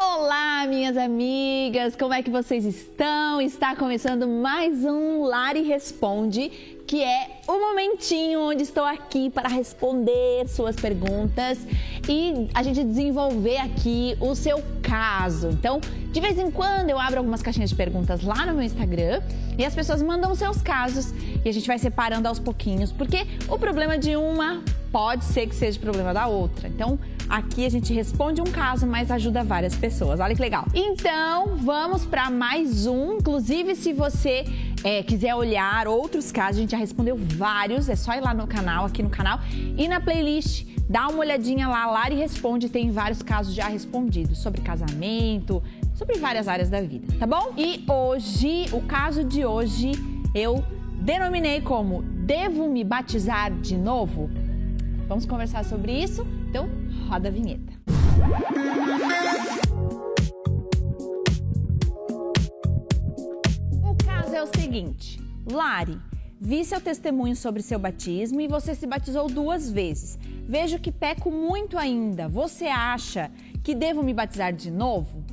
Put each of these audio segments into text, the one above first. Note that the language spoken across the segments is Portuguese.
Olá, minhas amigas, como é que vocês estão? Está começando mais um Lari Responde, que é o momentinho onde estou aqui para responder suas perguntas e a gente desenvolver aqui o seu caso. Então, de vez em quando eu abro algumas caixinhas de perguntas lá no meu Instagram e as pessoas mandam seus casos e a gente vai separando aos pouquinhos, porque o problema de uma pode ser que seja problema da outra. Então, Aqui a gente responde um caso, mas ajuda várias pessoas. Olha que legal. Então, vamos para mais um. Inclusive, se você é, quiser olhar outros casos, a gente já respondeu vários. É só ir lá no canal, aqui no canal, e na playlist. Dá uma olhadinha lá, Lari Responde, tem vários casos já respondidos sobre casamento, sobre várias áreas da vida, tá bom? E hoje, o caso de hoje, eu denominei como Devo me batizar de novo? Vamos conversar sobre isso? Então, roda a vinheta. O caso é o seguinte: Lari, vi seu testemunho sobre seu batismo e você se batizou duas vezes. Vejo que peco muito ainda. Você acha que devo me batizar de novo?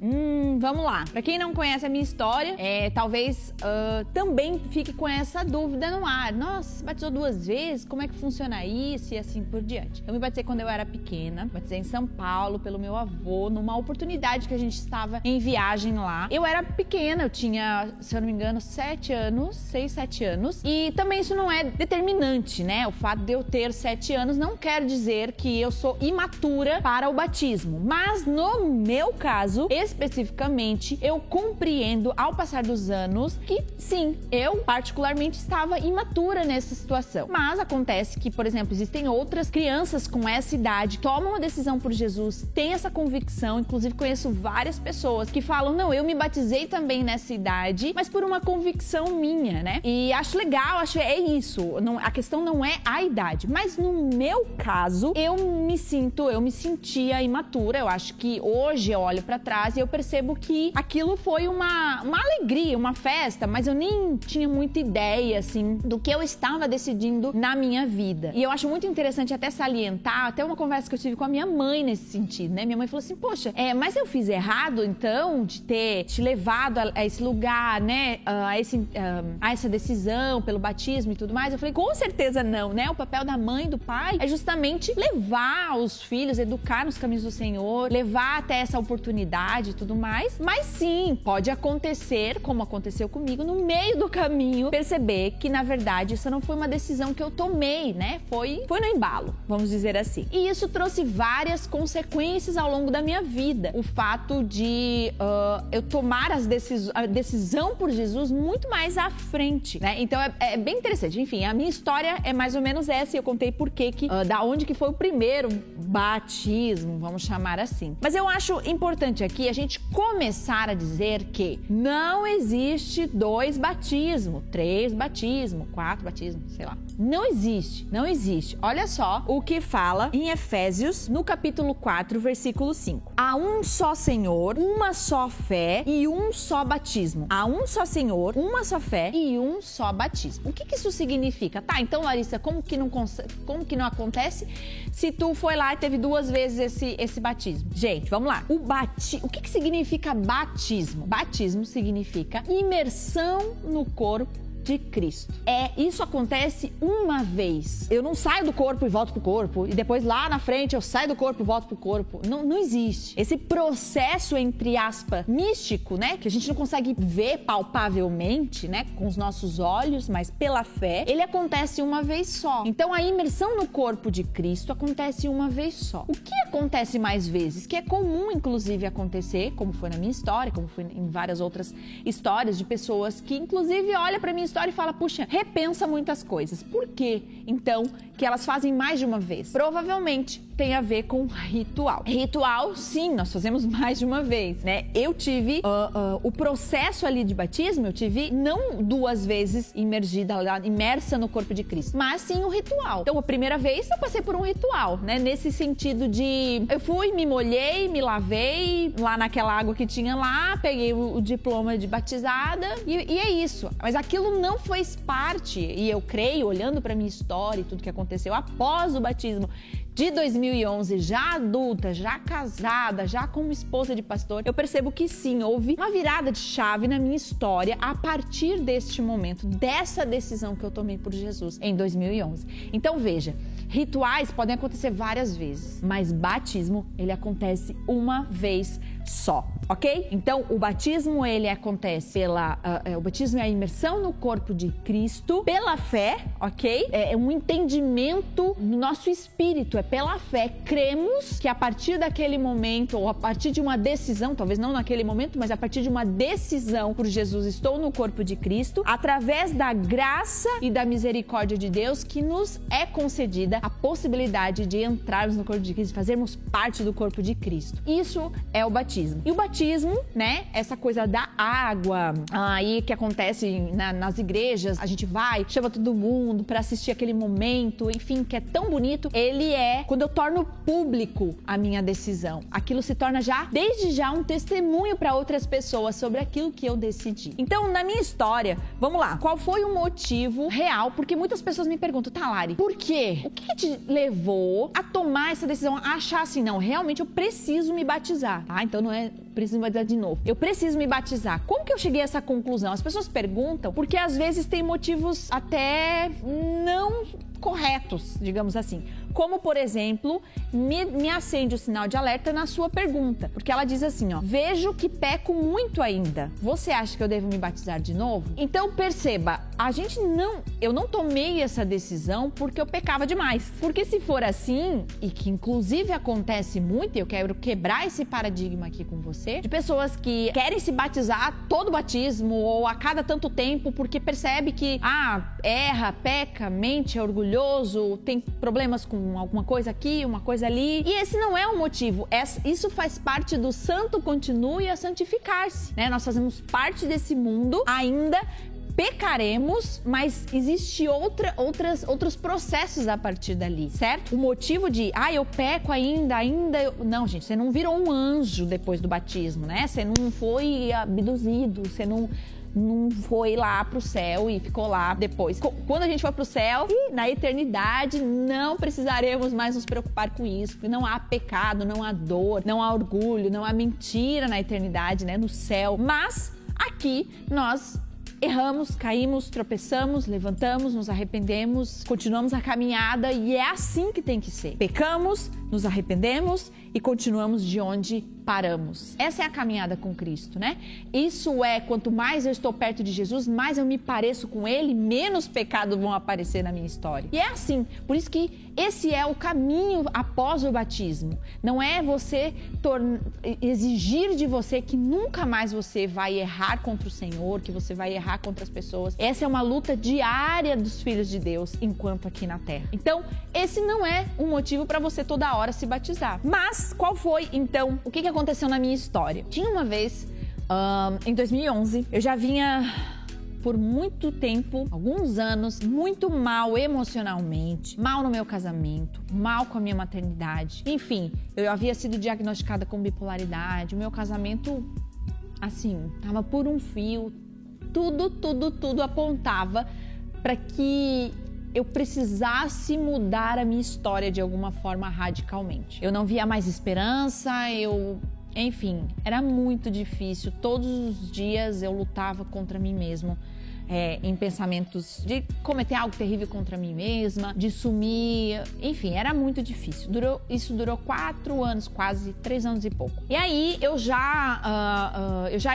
Hum, vamos lá. Para quem não conhece a minha história, é, talvez uh, também fique com essa dúvida no ar. Nossa, batizou duas vezes? Como é que funciona isso? E assim por diante. Eu me batizei quando eu era pequena, batizei em São Paulo pelo meu avô, numa oportunidade que a gente estava em viagem lá. Eu era pequena, eu tinha, se eu não me engano, sete anos, seis, sete anos. E também isso não é determinante, né? O fato de eu ter sete anos não quer dizer que eu sou imatura para o batismo. Mas no meu caso, esse especificamente, eu compreendo ao passar dos anos que sim, eu particularmente estava imatura nessa situação. Mas acontece que, por exemplo, existem outras crianças com essa idade que tomam uma decisão por Jesus, têm essa convicção, inclusive conheço várias pessoas que falam: "Não, eu me batizei também nessa idade, mas por uma convicção minha, né?". E acho legal, acho é isso. Não, a questão não é a idade, mas no meu caso, eu me sinto, eu me sentia imatura. Eu acho que hoje eu olho para trás e eu percebo que aquilo foi uma, uma alegria, uma festa, mas eu nem tinha muita ideia, assim, do que eu estava decidindo na minha vida. E eu acho muito interessante até salientar, até uma conversa que eu tive com a minha mãe nesse sentido, né? Minha mãe falou assim: Poxa, é, mas eu fiz errado então de ter te levado a, a esse lugar, né? A, esse, a essa decisão pelo batismo e tudo mais. Eu falei: Com certeza não, né? O papel da mãe e do pai é justamente levar os filhos, educar nos caminhos do Senhor, levar até essa oportunidade e tudo mais. Mas sim, pode acontecer, como aconteceu comigo, no meio do caminho, perceber que na verdade isso não foi uma decisão que eu tomei, né? Foi, foi no embalo, vamos dizer assim. E isso trouxe várias consequências ao longo da minha vida. O fato de uh, eu tomar as decis a decisão por Jesus muito mais à frente, né? Então é, é, bem interessante. Enfim, a minha história é mais ou menos essa e eu contei por que, uh, da onde que foi o primeiro batismo, vamos chamar assim. Mas eu acho importante aqui a gente começar a dizer que não existe dois batismos, três batismos, quatro batismos, sei lá. Não existe, não existe. Olha só o que fala em Efésios, no capítulo 4, versículo 5. Há um só Senhor, uma só fé e um só batismo. Há um só Senhor, uma só fé e um só batismo. O que, que isso significa? Tá, então, Larissa, como que não, como que não acontece se tu foi lá e teve duas vezes esse, esse batismo? Gente, vamos lá. O, bati... o que, que significa batismo? Batismo significa imersão no corpo de Cristo. É, isso acontece uma vez. Eu não saio do corpo e volto pro corpo e depois lá na frente eu saio do corpo e volto pro corpo. Não, não existe. Esse processo entre aspas místico, né, que a gente não consegue ver palpavelmente, né, com os nossos olhos, mas pela fé, ele acontece uma vez só. Então a imersão no corpo de Cristo acontece uma vez só. O que acontece mais vezes, que é comum inclusive acontecer, como foi na minha história, como foi em várias outras histórias de pessoas que inclusive olha para minha história história e fala, puxa, repensa muitas coisas. Por que, então, que elas fazem mais de uma vez? Provavelmente tem a ver com ritual. Ritual, sim, nós fazemos mais de uma vez, né? Eu tive uh, uh, o processo ali de batismo, eu tive não duas vezes imergida, imersa no corpo de Cristo, mas sim o ritual. Então, a primeira vez eu passei por um ritual, né? Nesse sentido de eu fui, me molhei, me lavei lá naquela água que tinha lá, peguei o, o diploma de batizada e, e é isso. Mas aquilo não fez parte, e eu creio, olhando para minha história e tudo que aconteceu após o batismo, de 2011, já adulta, já casada, já como esposa de pastor, eu percebo que sim, houve uma virada de chave na minha história a partir deste momento, dessa decisão que eu tomei por Jesus em 2011. Então veja, rituais podem acontecer várias vezes, mas batismo ele acontece uma vez só, ok? Então o batismo ele acontece pela uh, o batismo é a imersão no corpo de Cristo pela fé, ok? É, é um entendimento no nosso espírito, é pela fé cremos que a partir daquele momento ou a partir de uma decisão, talvez não naquele momento, mas a partir de uma decisão por Jesus estou no corpo de Cristo, através da graça e da misericórdia de Deus que nos é concedida a possibilidade de entrarmos no corpo de Cristo, fazermos parte do corpo de Cristo. Isso é o batismo batismo. E o batismo, né? Essa coisa da água aí que acontece na, nas igrejas, a gente vai, chama todo mundo para assistir aquele momento, enfim, que é tão bonito. Ele é quando eu torno público a minha decisão. Aquilo se torna já, desde já, um testemunho para outras pessoas sobre aquilo que eu decidi. Então, na minha história, vamos lá. Qual foi o motivo real? Porque muitas pessoas me perguntam, Talari, por quê? O que te levou a tomar essa decisão, a achar assim, não, realmente eu preciso me batizar, tá? Então não é preciso me batizar de novo. Eu preciso me batizar. Como que eu cheguei a essa conclusão? As pessoas perguntam porque às vezes tem motivos até não corretos, digamos assim. Como, por exemplo, me, me, acende o sinal de alerta na sua pergunta. Porque ela diz assim: ó, vejo que peco muito ainda. Você acha que eu devo me batizar de novo? Então perceba, a gente não. Eu não tomei essa decisão porque eu pecava demais. Porque se for assim, e que inclusive acontece muito, eu quero quebrar esse paradigma aqui com você, de pessoas que querem se batizar todo batismo ou a cada tanto tempo porque percebe que, ah, erra, peca, mente, é orgulhoso, tem problemas com alguma coisa aqui, uma coisa ali. E esse não é o motivo. Isso faz parte do santo continue a santificar-se. Né? Nós fazemos parte desse mundo ainda pecaremos, mas existe outra, outras, outros processos a partir dali, certo? O motivo de, ah, eu peco ainda, ainda. Eu... Não, gente, você não virou um anjo depois do batismo, né? Você não foi abduzido, você não não foi lá pro céu e ficou lá depois. Quando a gente for pro céu, na eternidade, não precisaremos mais nos preocupar com isso, porque não há pecado, não há dor, não há orgulho, não há mentira na eternidade, né, no céu. Mas aqui nós erramos, caímos, tropeçamos, levantamos, nos arrependemos, continuamos a caminhada e é assim que tem que ser. Pecamos, nos arrependemos e continuamos de onde paramos. Essa é a caminhada com Cristo, né? Isso é quanto mais eu estou perto de Jesus, mais eu me pareço com Ele, menos pecados vão aparecer na minha história. E é assim, por isso que esse é o caminho após o batismo. Não é você exigir de você que nunca mais você vai errar contra o Senhor, que você vai errar contra as pessoas. Essa é uma luta diária dos filhos de Deus enquanto aqui na terra. Então, esse não é um motivo para você toda hora se batizar. Mas qual foi então o que, que aconteceu na minha história? Tinha uma vez, um, em 2011, eu já vinha por muito tempo, alguns anos, muito mal emocionalmente, mal no meu casamento, mal com a minha maternidade. Enfim, eu havia sido diagnosticada com bipolaridade, o meu casamento, assim, tava por um fio. Tudo, tudo, tudo apontava para que eu precisasse mudar a minha história de alguma forma radicalmente. Eu não via mais esperança, eu enfim, era muito difícil. Todos os dias eu lutava contra mim mesmo é, em pensamentos de cometer algo terrível contra mim mesma, de sumir, enfim, era muito difícil. Durou, isso durou quatro anos, quase três anos e pouco. E aí eu já, uh, uh, eu já,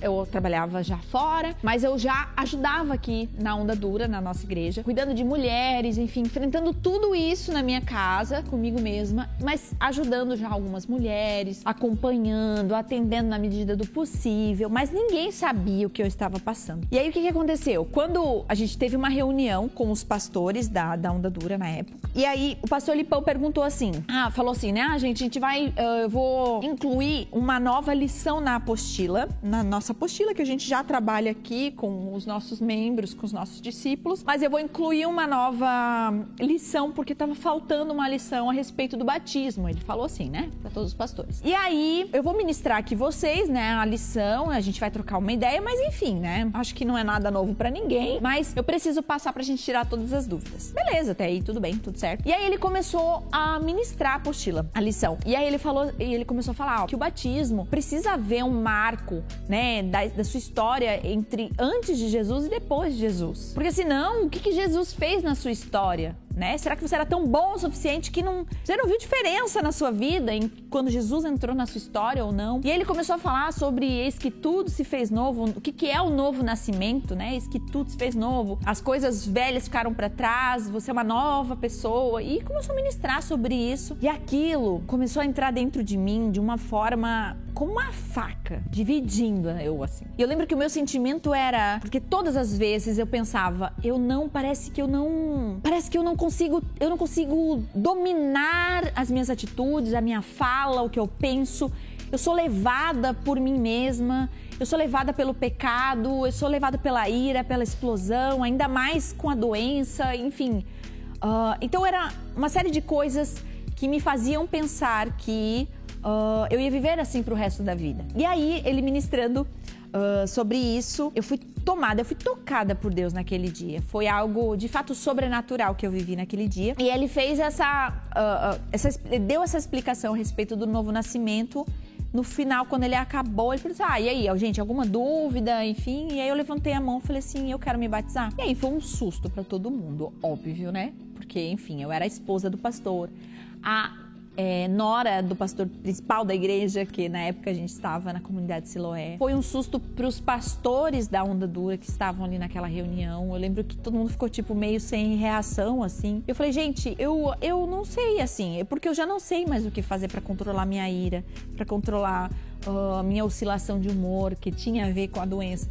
eu trabalhava já fora, mas eu já ajudava aqui na Onda Dura, na nossa igreja, cuidando de mulheres, enfim, enfrentando tudo isso na minha casa, comigo mesma, mas ajudando já algumas mulheres, acompanhando, atendendo na medida do possível, mas ninguém sabia o que eu estava passando. E aí o que, que aconteceu? Aconteceu? Quando a gente teve uma reunião com os pastores da, da Onda Dura na época, e aí o pastor Lipão perguntou assim: Ah, falou assim, né? Ah, gente, a gente vai. Uh, eu vou incluir uma nova lição na apostila, na nossa apostila, que a gente já trabalha aqui com os nossos membros, com os nossos discípulos, mas eu vou incluir uma nova lição, porque estava faltando uma lição a respeito do batismo. Ele falou assim, né? Para todos os pastores. E aí, eu vou ministrar aqui vocês, né? A lição, a gente vai trocar uma ideia, mas enfim, né? Acho que não é nada novo novo para ninguém, mas eu preciso passar pra gente tirar todas as dúvidas. Beleza, até aí tudo bem, tudo certo. E aí ele começou a ministrar a apostila, a lição. E aí ele falou, e ele começou a falar ó, que o batismo precisa haver um marco, né, da, da, sua história entre antes de Jesus e depois de Jesus. Porque senão, o que, que Jesus fez na sua história? Né? Será que você era tão bom o suficiente que não, você não viu diferença na sua vida em quando Jesus entrou na sua história ou não? E ele começou a falar sobre eis que tudo se fez novo, o que, que é o novo nascimento, né? Eis que tudo se fez novo, as coisas velhas ficaram para trás, você é uma nova pessoa e começou a ministrar sobre isso. E aquilo começou a entrar dentro de mim de uma forma como uma faca, dividindo eu assim. E eu lembro que o meu sentimento era, porque todas as vezes eu pensava, eu não, parece que eu não, parece que eu não consigo, eu não consigo dominar as minhas atitudes, a minha fala, o que eu penso. Eu sou levada por mim mesma, eu sou levada pelo pecado, eu sou levada pela ira, pela explosão, ainda mais com a doença, enfim. Uh, então era uma série de coisas que me faziam pensar que uh, eu ia viver assim pro resto da vida. E aí, ele ministrando uh, sobre isso, eu fui tomada, eu fui tocada por Deus naquele dia. Foi algo de fato sobrenatural que eu vivi naquele dia. E ele fez essa, uh, essa deu essa explicação a respeito do novo nascimento. No final, quando ele acabou, ele falou assim: Ah, e aí, gente, alguma dúvida? Enfim. E aí eu levantei a mão e falei assim: Eu quero me batizar. E aí foi um susto para todo mundo, óbvio, né? Porque, enfim, eu era a esposa do pastor. A é, nora do pastor principal da igreja, que na época a gente estava na comunidade Siloé. Foi um susto para os pastores da Onda Dura que estavam ali naquela reunião. Eu lembro que todo mundo ficou tipo meio sem reação assim. Eu falei, gente, eu, eu não sei assim, é porque eu já não sei mais o que fazer para controlar minha ira, para controlar a minha oscilação de humor que tinha a ver com a doença,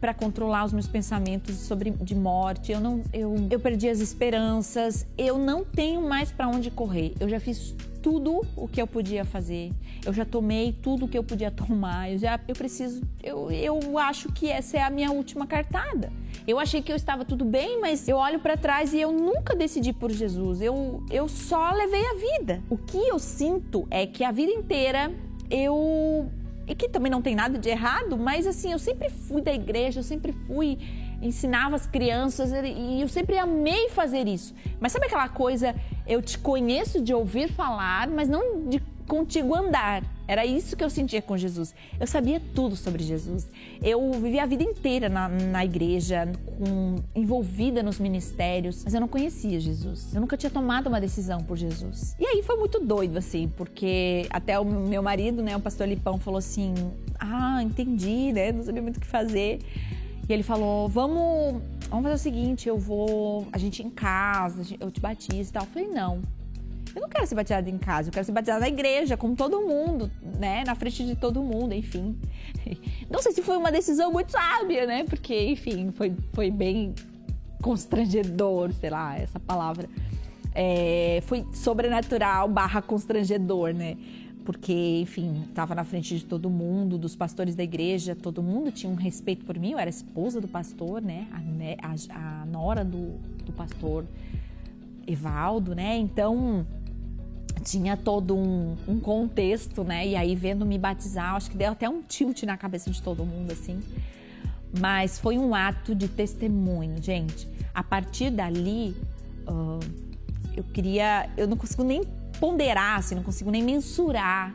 para controlar os meus pensamentos sobre de morte. Eu não, eu, eu perdi as esperanças. Eu não tenho mais para onde correr. Eu já fiz tudo o que eu podia fazer. Eu já tomei tudo o que eu podia tomar. Eu já eu preciso eu, eu acho que essa é a minha última cartada. Eu achei que eu estava tudo bem, mas eu olho para trás e eu nunca decidi por Jesus. Eu eu só levei a vida. O que eu sinto é que a vida inteira eu e que também não tem nada de errado, mas assim, eu sempre fui da igreja, eu sempre fui ensinava as crianças e eu sempre amei fazer isso. Mas sabe aquela coisa, eu te conheço de ouvir falar, mas não de contigo andar. Era isso que eu sentia com Jesus. Eu sabia tudo sobre Jesus. Eu vivi a vida inteira na, na igreja, com, envolvida nos ministérios, mas eu não conhecia Jesus. Eu nunca tinha tomado uma decisão por Jesus. E aí foi muito doido, assim, porque até o meu marido, né, o pastor Lipão, falou assim: Ah, entendi, né? Não sabia muito o que fazer. E ele falou: vamos, vamos fazer o seguinte, eu vou. A gente em casa, eu te batizo e tal. Eu falei, não. Eu não quero ser batizada em casa, eu quero ser batizada na igreja, com todo mundo, né? Na frente de todo mundo, enfim. Não sei se foi uma decisão muito sábia, né? Porque, enfim, foi, foi bem constrangedor, sei lá, essa palavra. É, foi sobrenatural barra constrangedor, né? porque, enfim, estava na frente de todo mundo, dos pastores da igreja, todo mundo tinha um respeito por mim, eu era esposa do pastor, né? A, a, a nora do, do pastor Evaldo, né? Então tinha todo um, um, contexto, né? E aí, vendo me batizar, acho que deu até um tilt na cabeça de todo mundo, assim. Mas foi um ato de testemunho, gente. A partir dali, uh, eu queria. Eu não consigo nem ponderar, assim, não consigo nem mensurar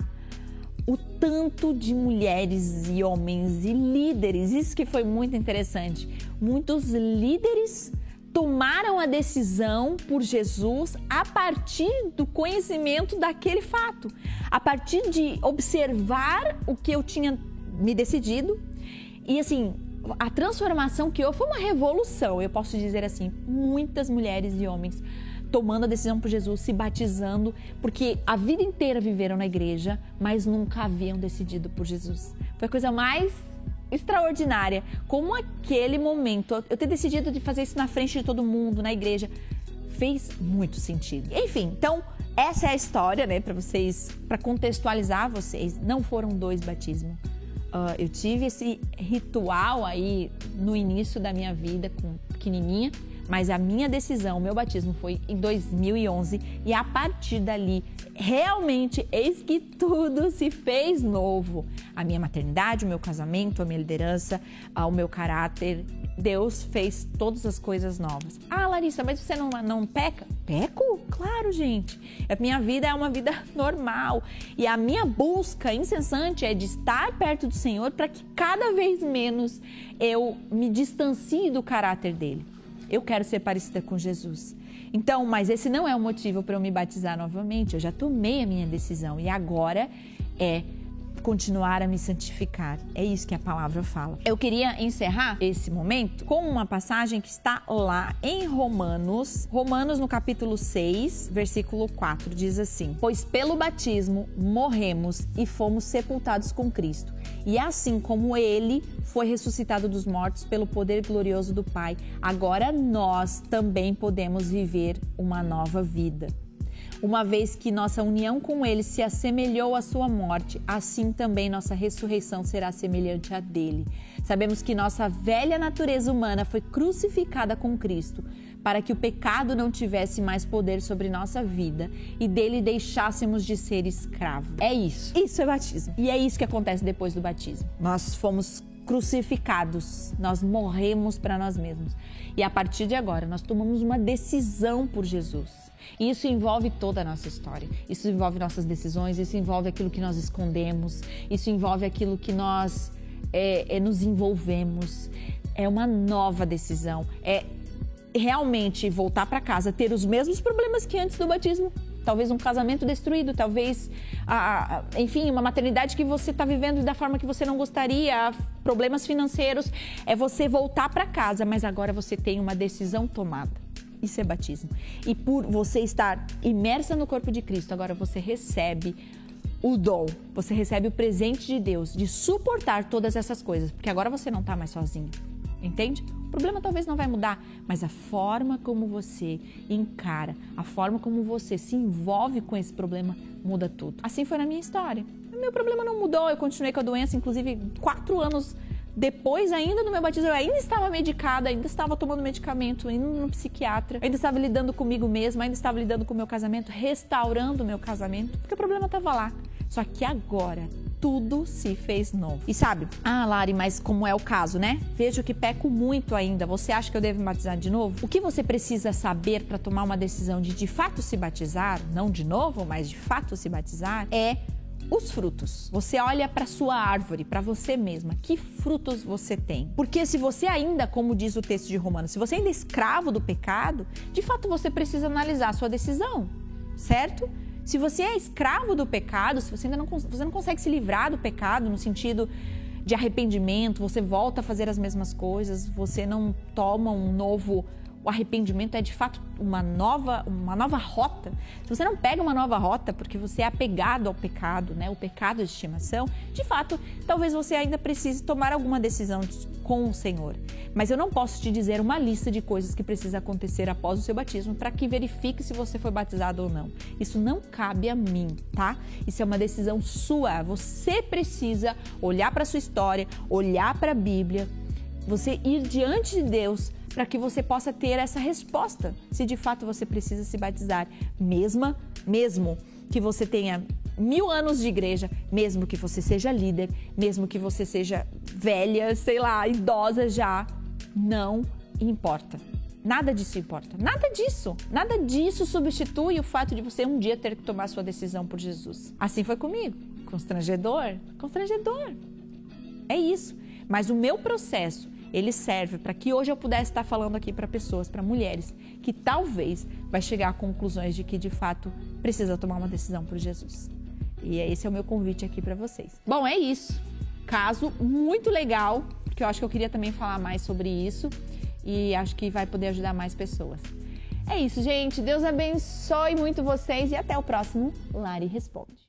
o tanto de mulheres e homens e líderes. Isso que foi muito interessante. Muitos líderes tomaram a decisão por Jesus a partir do conhecimento daquele fato, a partir de observar o que eu tinha me decidido. E assim, a transformação que houve foi uma revolução, eu posso dizer assim. Muitas mulheres e homens tomando a decisão por Jesus, se batizando, porque a vida inteira viveram na igreja, mas nunca haviam decidido por Jesus. Foi a coisa mais extraordinária. Como aquele momento, eu ter decidido de fazer isso na frente de todo mundo, na igreja, fez muito sentido. Enfim, então essa é a história, né, para vocês, para contextualizar vocês. Não foram dois batismos. Uh, eu tive esse ritual aí no início da minha vida, com pequenininha, mas a minha decisão, o meu batismo foi em 2011 e a partir dali, realmente, eis que tudo se fez novo. A minha maternidade, o meu casamento, a minha liderança, o meu caráter, Deus fez todas as coisas novas. Ah, Larissa, mas você não, não peca? Peco? Claro, gente. A minha vida é uma vida normal. E a minha busca incessante é de estar perto do Senhor para que cada vez menos eu me distancie do caráter dele. Eu quero ser parecida com Jesus. Então, mas esse não é o motivo para eu me batizar novamente. Eu já tomei a minha decisão e agora é continuar a me santificar. É isso que a palavra fala. Eu queria encerrar esse momento com uma passagem que está lá em Romanos, Romanos no capítulo 6, versículo 4, diz assim: Pois pelo batismo morremos e fomos sepultados com Cristo. E assim como ele foi ressuscitado dos mortos pelo poder glorioso do Pai, agora nós também podemos viver uma nova vida. Uma vez que nossa união com Ele se assemelhou à sua morte, assim também nossa ressurreição será semelhante à dele. Sabemos que nossa velha natureza humana foi crucificada com Cristo, para que o pecado não tivesse mais poder sobre nossa vida e dele deixássemos de ser escravo. É isso. Isso é batismo. E é isso que acontece depois do batismo. Nós fomos crucificados, nós morremos para nós mesmos. E a partir de agora, nós tomamos uma decisão por Jesus. E isso envolve toda a nossa história. Isso envolve nossas decisões, isso envolve aquilo que nós escondemos, isso envolve aquilo que nós é, é, nos envolvemos. É uma nova decisão. É realmente voltar para casa, ter os mesmos problemas que antes do batismo. Talvez um casamento destruído, talvez, a, a, enfim, uma maternidade que você está vivendo da forma que você não gostaria, problemas financeiros. É você voltar para casa, mas agora você tem uma decisão tomada. Isso é batismo. E por você estar imersa no corpo de Cristo, agora você recebe o dom, você recebe o presente de Deus de suportar todas essas coisas, porque agora você não está mais sozinho. Entende? O problema talvez não vai mudar, mas a forma como você encara, a forma como você se envolve com esse problema muda tudo. Assim foi na minha história. Meu problema não mudou, eu continuei com a doença, inclusive quatro anos depois ainda do meu batismo, eu ainda estava medicada, ainda estava tomando medicamento, indo no psiquiatra, ainda estava lidando comigo mesma, ainda estava lidando com o meu casamento, restaurando o meu casamento, porque o problema estava lá. Só que agora tudo se fez novo. E sabe, ah, Lari, mas como é o caso, né? Vejo que peco muito ainda. Você acha que eu devo me batizar de novo? O que você precisa saber para tomar uma decisão de de fato se batizar, não de novo, mas de fato se batizar, é os frutos. Você olha para sua árvore, para você mesma, que frutos você tem? Porque se você ainda, como diz o texto de Romanos, se você ainda é escravo do pecado, de fato você precisa analisar a sua decisão, certo? Se você é escravo do pecado, se você ainda não, você não consegue se livrar do pecado no sentido de arrependimento, você volta a fazer as mesmas coisas, você não toma um novo o arrependimento é de fato uma nova, uma nova rota. Se você não pega uma nova rota porque você é apegado ao pecado, né, o pecado de estimação, de fato, talvez você ainda precise tomar alguma decisão com o Senhor. Mas eu não posso te dizer uma lista de coisas que precisa acontecer após o seu batismo para que verifique se você foi batizado ou não. Isso não cabe a mim, tá? Isso é uma decisão sua. Você precisa olhar para sua história, olhar para a Bíblia, você ir diante de Deus para que você possa ter essa resposta se de fato você precisa se batizar, mesmo, mesmo que você tenha mil anos de igreja, mesmo que você seja líder, mesmo que você seja velha, sei lá, idosa já, não importa. Nada disso importa. Nada disso. Nada disso substitui o fato de você um dia ter que tomar sua decisão por Jesus. Assim foi comigo. Constrangedor? Constrangedor. É isso. Mas o meu processo ele serve para que hoje eu pudesse estar falando aqui para pessoas, para mulheres, que talvez vai chegar a conclusões de que de fato precisa tomar uma decisão por Jesus. E esse é o meu convite aqui para vocês. Bom, é isso. Caso muito legal, porque eu acho que eu queria também falar mais sobre isso e acho que vai poder ajudar mais pessoas. É isso, gente. Deus abençoe muito vocês e até o próximo Lari Responde.